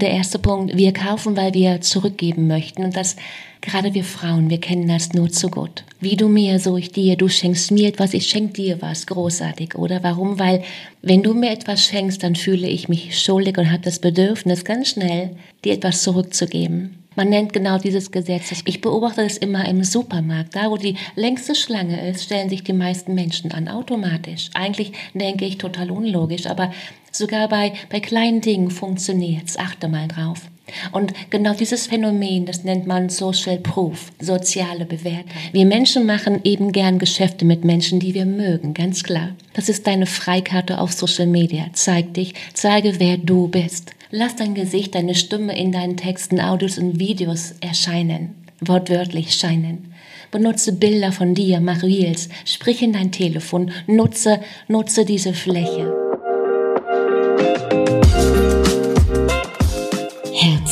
Der erste Punkt, wir kaufen, weil wir zurückgeben möchten. Und das gerade wir Frauen, wir kennen das nur zu gut. Wie du mir, so ich dir, du schenkst mir etwas, ich schenk dir was, großartig, oder? Warum? Weil wenn du mir etwas schenkst, dann fühle ich mich schuldig und habe das Bedürfnis, ganz schnell dir etwas zurückzugeben. Man nennt genau dieses Gesetz. Ich beobachte es immer im Supermarkt. Da, wo die längste Schlange ist, stellen sich die meisten Menschen an, automatisch. Eigentlich denke ich total unlogisch, aber sogar bei, bei kleinen Dingen funktioniert's. Achte mal drauf. Und genau dieses Phänomen, das nennt man Social Proof, soziale Bewertung. Wir Menschen machen eben gern Geschäfte mit Menschen, die wir mögen, ganz klar. Das ist deine Freikarte auf Social Media. Zeig dich, zeige, wer du bist. Lass dein Gesicht, deine Stimme in deinen Texten, Audios und Videos erscheinen, wortwörtlich scheinen. Benutze Bilder von dir, mach Reels, sprich in dein Telefon, nutze, nutze diese Fläche.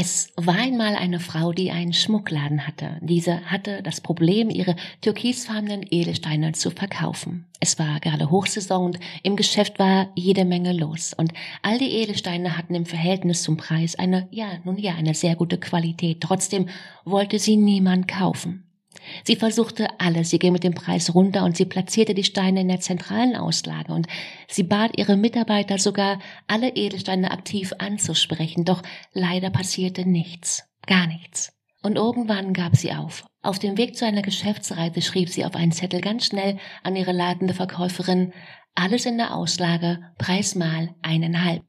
Es war einmal eine Frau, die einen Schmuckladen hatte. Diese hatte das Problem, ihre türkisfarbenen Edelsteine zu verkaufen. Es war gerade Hochsaison und im Geschäft war jede Menge los. Und all die Edelsteine hatten im Verhältnis zum Preis eine, ja, nun ja, eine sehr gute Qualität. Trotzdem wollte sie niemand kaufen. Sie versuchte alles, sie ging mit dem Preis runter und sie platzierte die Steine in der zentralen Auslage und sie bat ihre Mitarbeiter sogar, alle Edelsteine aktiv anzusprechen, doch leider passierte nichts, gar nichts. Und irgendwann gab sie auf. Auf dem Weg zu einer Geschäftsreise schrieb sie auf einen Zettel ganz schnell an ihre ladende Verkäuferin, alles in der Auslage, Preis mal eineinhalb.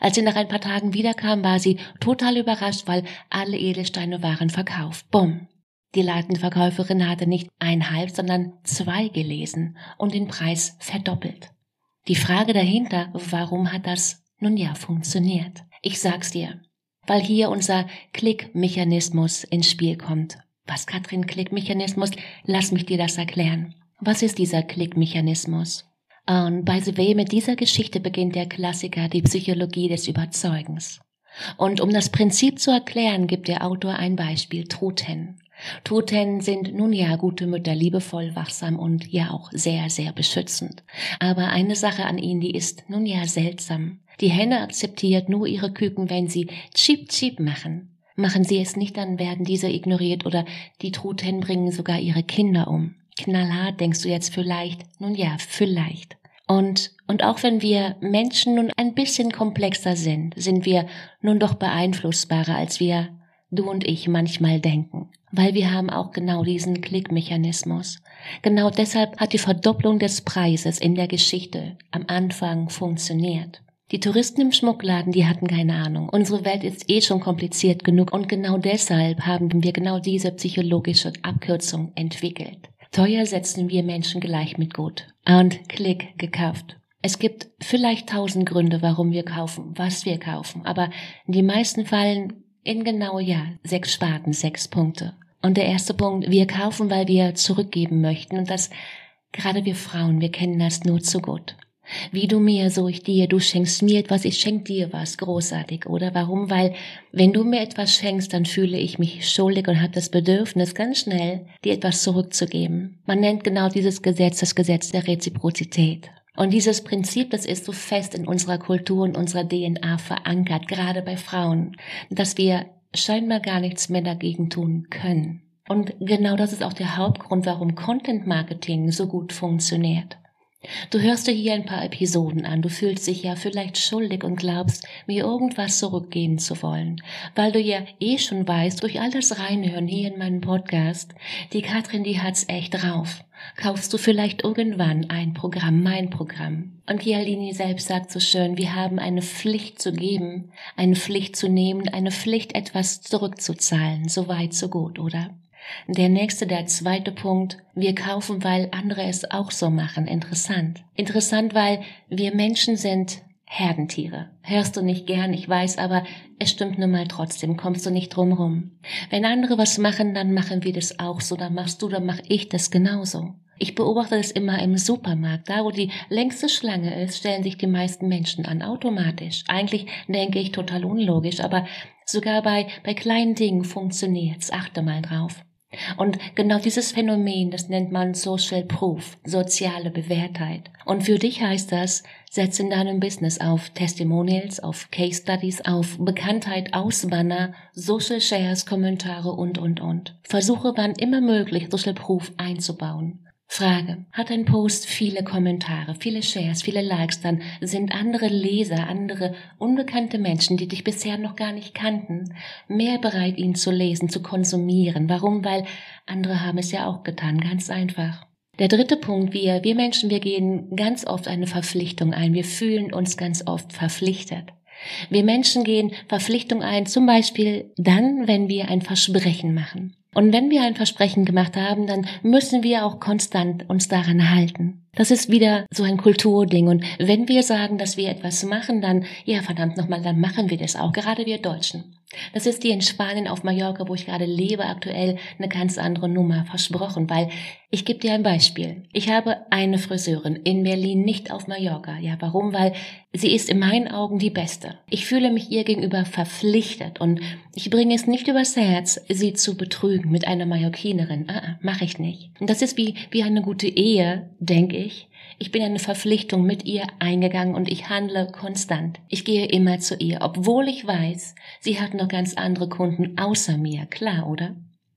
Als sie nach ein paar Tagen wiederkam, war sie total überrascht, weil alle Edelsteine waren verkauft. Bumm. Die leitende Verkäuferin hatte nicht einhalb, sondern zwei gelesen und den Preis verdoppelt. Die Frage dahinter, warum hat das nun ja funktioniert? Ich sag's dir, weil hier unser Klickmechanismus ins Spiel kommt. Was, Katrin, Klickmechanismus? Lass mich dir das erklären. Was ist dieser Klickmechanismus? Und by the way, mit dieser Geschichte beginnt der Klassiker die Psychologie des Überzeugens. Und um das Prinzip zu erklären, gibt der Autor ein Beispiel Toten. Toten sind nun ja gute Mütter, liebevoll, wachsam und ja auch sehr, sehr beschützend. Aber eine Sache an ihnen, die ist nun ja seltsam. Die Henne akzeptiert nur ihre Küken, wenn sie Chip Chip machen. Machen sie es nicht, dann werden diese ignoriert oder die Truthänden bringen sogar ihre Kinder um. Knallhart denkst du jetzt vielleicht? Nun ja, vielleicht. Und, und auch wenn wir Menschen nun ein bisschen komplexer sind, sind wir nun doch beeinflussbarer, als wir, du und ich, manchmal denken weil wir haben auch genau diesen Klickmechanismus. Genau deshalb hat die Verdopplung des Preises in der Geschichte am Anfang funktioniert. Die Touristen im Schmuckladen, die hatten keine Ahnung. Unsere Welt ist eh schon kompliziert genug und genau deshalb haben wir genau diese psychologische Abkürzung entwickelt. Teuer setzen wir Menschen gleich mit gut. Und Klick gekauft. Es gibt vielleicht tausend Gründe, warum wir kaufen, was wir kaufen, aber die meisten fallen in genau ja sechs Sparten, sechs Punkte. Und der erste Punkt, wir kaufen, weil wir zurückgeben möchten. Und das, gerade wir Frauen, wir kennen das nur zu gut. Wie du mir, so ich dir, du schenkst mir etwas, ich schenk dir was, großartig, oder? Warum? Weil, wenn du mir etwas schenkst, dann fühle ich mich schuldig und habe das Bedürfnis, ganz schnell dir etwas zurückzugeben. Man nennt genau dieses Gesetz das Gesetz der Reziprozität. Und dieses Prinzip, das ist so fest in unserer Kultur und unserer DNA verankert, gerade bei Frauen, dass wir scheinbar gar nichts mehr dagegen tun können. Und genau das ist auch der Hauptgrund, warum Content Marketing so gut funktioniert. Du hörst dir hier ein paar Episoden an, du fühlst dich ja vielleicht schuldig und glaubst, mir irgendwas zurückgeben zu wollen, weil du ja eh schon weißt, durch all das Reinhören hier in meinem Podcast, die Katrin, die hat's echt drauf. Kaufst du vielleicht irgendwann ein Programm, mein Programm. Und Yalini selbst sagt so schön, wir haben eine Pflicht zu geben, eine Pflicht zu nehmen, eine Pflicht etwas zurückzuzahlen. So weit, so gut, oder? Der nächste, der zweite Punkt, wir kaufen, weil andere es auch so machen. Interessant. Interessant, weil wir Menschen sind Herdentiere. Hörst du nicht gern, ich weiß, aber es stimmt nun mal trotzdem, kommst du nicht drum rum. Wenn andere was machen, dann machen wir das auch so, dann machst du, dann mach ich das genauso. Ich beobachte das immer im Supermarkt. Da, wo die längste Schlange ist, stellen sich die meisten Menschen an, automatisch. Eigentlich denke ich total unlogisch, aber sogar bei, bei kleinen Dingen funktioniert's. Achte mal drauf. Und genau dieses Phänomen, das nennt man Social Proof, soziale Bewährtheit. Und für dich heißt das, setz in deinem Business auf Testimonials, auf Case Studies, auf Bekanntheit, Ausbanner, Social Shares, Kommentare und, und, und. Versuche wann immer möglich Social Proof einzubauen. Frage. Hat ein Post viele Kommentare, viele Shares, viele Likes, dann sind andere Leser, andere unbekannte Menschen, die dich bisher noch gar nicht kannten, mehr bereit, ihn zu lesen, zu konsumieren. Warum? Weil andere haben es ja auch getan, ganz einfach. Der dritte Punkt, wir, wir Menschen, wir gehen ganz oft eine Verpflichtung ein. Wir fühlen uns ganz oft verpflichtet. Wir Menschen gehen Verpflichtung ein, zum Beispiel dann, wenn wir ein Versprechen machen. Und wenn wir ein Versprechen gemacht haben, dann müssen wir auch konstant uns daran halten. Das ist wieder so ein Kulturding. Und wenn wir sagen, dass wir etwas machen, dann, ja, verdammt nochmal, dann machen wir das auch. Gerade wir Deutschen. Das ist die in Spanien auf Mallorca, wo ich gerade lebe, aktuell eine ganz andere Nummer versprochen, weil ich gebe dir ein Beispiel. Ich habe eine Friseurin in Berlin, nicht auf Mallorca. Ja, warum? Weil sie ist in meinen Augen die beste. Ich fühle mich ihr gegenüber verpflichtet und ich bringe es nicht übers Herz, sie zu betrügen mit einer Mallorquinerin. Ah mache ich nicht. Und das ist wie, wie eine gute Ehe, denke ich. Ich bin eine Verpflichtung mit ihr eingegangen und ich handle konstant. Ich gehe immer zu ihr, obwohl ich weiß, sie hat noch ganz andere Kunden außer mir. Klar, oder?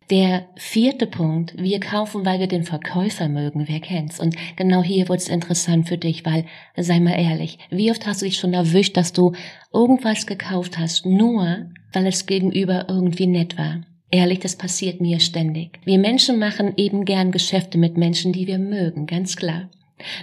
Der vierte Punkt, wir kaufen, weil wir den Verkäufer mögen, wer kennt's? Und genau hier wird's interessant für dich, weil, sei mal ehrlich, wie oft hast du dich schon erwischt, dass du irgendwas gekauft hast, nur weil es gegenüber irgendwie nett war? Ehrlich, das passiert mir ständig. Wir Menschen machen eben gern Geschäfte mit Menschen, die wir mögen, ganz klar.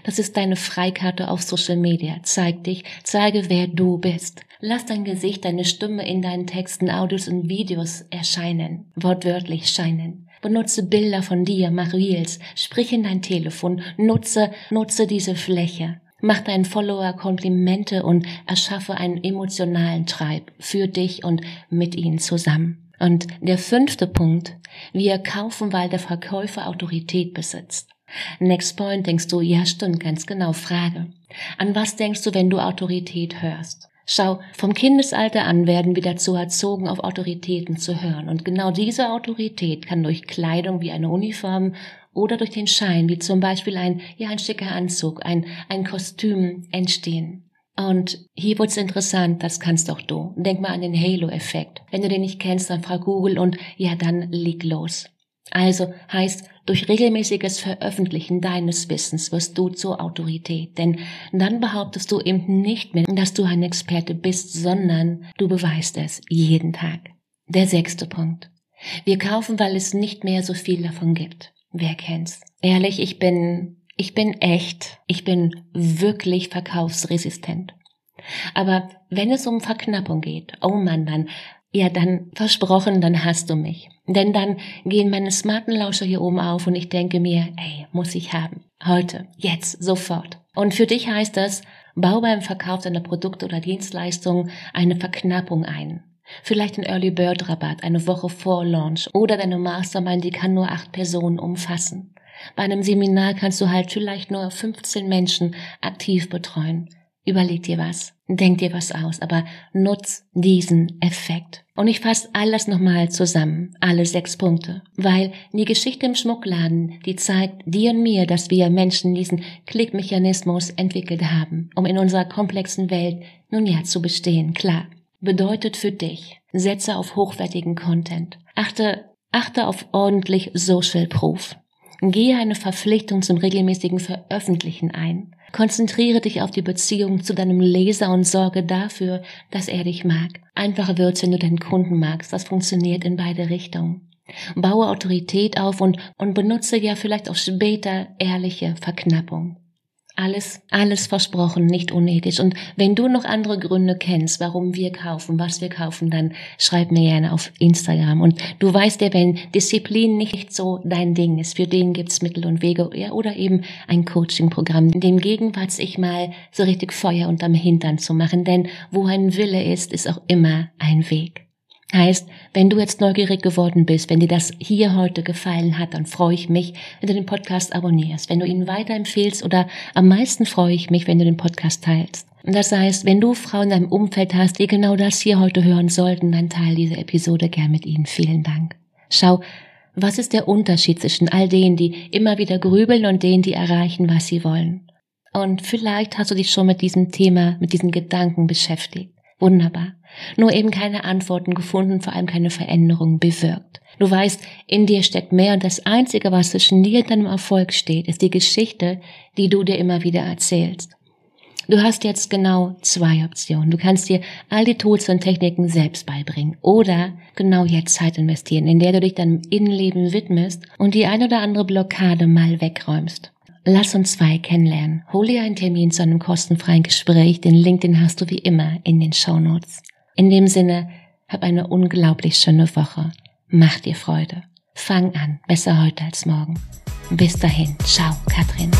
Das ist deine Freikarte auf Social Media. Zeig dich, zeige, wer du bist. Lass dein Gesicht, deine Stimme in deinen Texten, Audios und Videos erscheinen, wortwörtlich scheinen. Benutze Bilder von dir, mach Reels, sprich in dein Telefon, nutze, nutze diese Fläche. Mach deinen Follower Komplimente und erschaffe einen emotionalen Treib für dich und mit ihnen zusammen. Und der fünfte Punkt, wir kaufen, weil der Verkäufer Autorität besitzt. Next Point denkst du, ja stimmt, ganz genau, Frage. An was denkst du, wenn du Autorität hörst? Schau, vom Kindesalter an werden wir dazu erzogen, auf Autoritäten zu hören. Und genau diese Autorität kann durch Kleidung wie eine Uniform oder durch den Schein, wie zum Beispiel ein, ja, ein schicker Anzug, ein, ein Kostüm entstehen. Und hier wird's interessant, das kannst doch du. Denk mal an den Halo-Effekt. Wenn du den nicht kennst, dann frag Google und ja, dann leg los. Also heißt, durch regelmäßiges Veröffentlichen deines Wissens wirst du zur Autorität, denn dann behauptest du eben nicht mehr, dass du ein Experte bist, sondern du beweist es jeden Tag. Der sechste Punkt. Wir kaufen, weil es nicht mehr so viel davon gibt. Wer kennt's? Ehrlich, ich bin, ich bin echt, ich bin wirklich verkaufsresistent. Aber wenn es um Verknappung geht, oh Mann, dann ja, dann versprochen, dann hast du mich. Denn dann gehen meine smarten Lauscher hier oben auf und ich denke mir, ey, muss ich haben. Heute, jetzt, sofort. Und für dich heißt das, bau beim Verkauf deiner Produkte oder Dienstleistungen eine Verknappung ein. Vielleicht ein Early Bird Rabatt eine Woche vor Launch oder deine Mastermind, die kann nur acht Personen umfassen. Bei einem Seminar kannst du halt vielleicht nur 15 Menschen aktiv betreuen. Überleg dir was, denk dir was aus, aber nutz diesen Effekt. Und ich fasse alles nochmal zusammen, alle sechs Punkte, weil die Geschichte im Schmuckladen, die zeigt dir und mir, dass wir Menschen diesen Klickmechanismus entwickelt haben, um in unserer komplexen Welt nun ja zu bestehen, klar. Bedeutet für dich, setze auf hochwertigen Content. Achte, achte auf ordentlich Social Proof. Gehe eine Verpflichtung zum regelmäßigen Veröffentlichen ein. Konzentriere dich auf die Beziehung zu deinem Leser und sorge dafür, dass er dich mag. Einfacher wird's, wenn du deinen Kunden magst. Das funktioniert in beide Richtungen. Baue Autorität auf und, und benutze ja vielleicht auch später ehrliche Verknappung. Alles, alles versprochen, nicht unethisch. Und wenn du noch andere Gründe kennst, warum wir kaufen, was wir kaufen, dann schreib mir gerne auf Instagram. Und du weißt ja, wenn Disziplin nicht so dein Ding ist, für den gibt's Mittel und Wege ja, oder eben ein Coaching-Programm, dem Gegenwart ich mal so richtig Feuer unterm Hintern zu machen. Denn wo ein Wille ist, ist auch immer ein Weg. Heißt, wenn du jetzt neugierig geworden bist, wenn dir das hier heute gefallen hat, dann freue ich mich, wenn du den Podcast abonnierst, wenn du ihn weiterempfehlst oder am meisten freue ich mich, wenn du den Podcast teilst. Und das heißt, wenn du Frauen in deinem Umfeld hast, die genau das hier heute hören sollten, dann teile diese Episode gern mit ihnen. Vielen Dank. Schau, was ist der Unterschied zwischen all denen, die immer wieder grübeln und denen, die erreichen, was sie wollen? Und vielleicht hast du dich schon mit diesem Thema, mit diesen Gedanken beschäftigt. Wunderbar. Nur eben keine Antworten gefunden, vor allem keine Veränderung bewirkt. Du weißt, in dir steckt mehr und das Einzige, was zwischen dir und deinem Erfolg steht, ist die Geschichte, die du dir immer wieder erzählst. Du hast jetzt genau zwei Optionen. Du kannst dir all die Tools und Techniken selbst beibringen oder genau jetzt Zeit investieren, in der du dich deinem Innenleben widmest und die ein oder andere Blockade mal wegräumst. Lass uns zwei kennenlernen. Hol dir einen Termin zu einem kostenfreien Gespräch. Den Link, den hast du wie immer in den Show Notes. In dem Sinne, hab eine unglaublich schöne Woche. Mach dir Freude. Fang an. Besser heute als morgen. Bis dahin. Ciao, Katrin.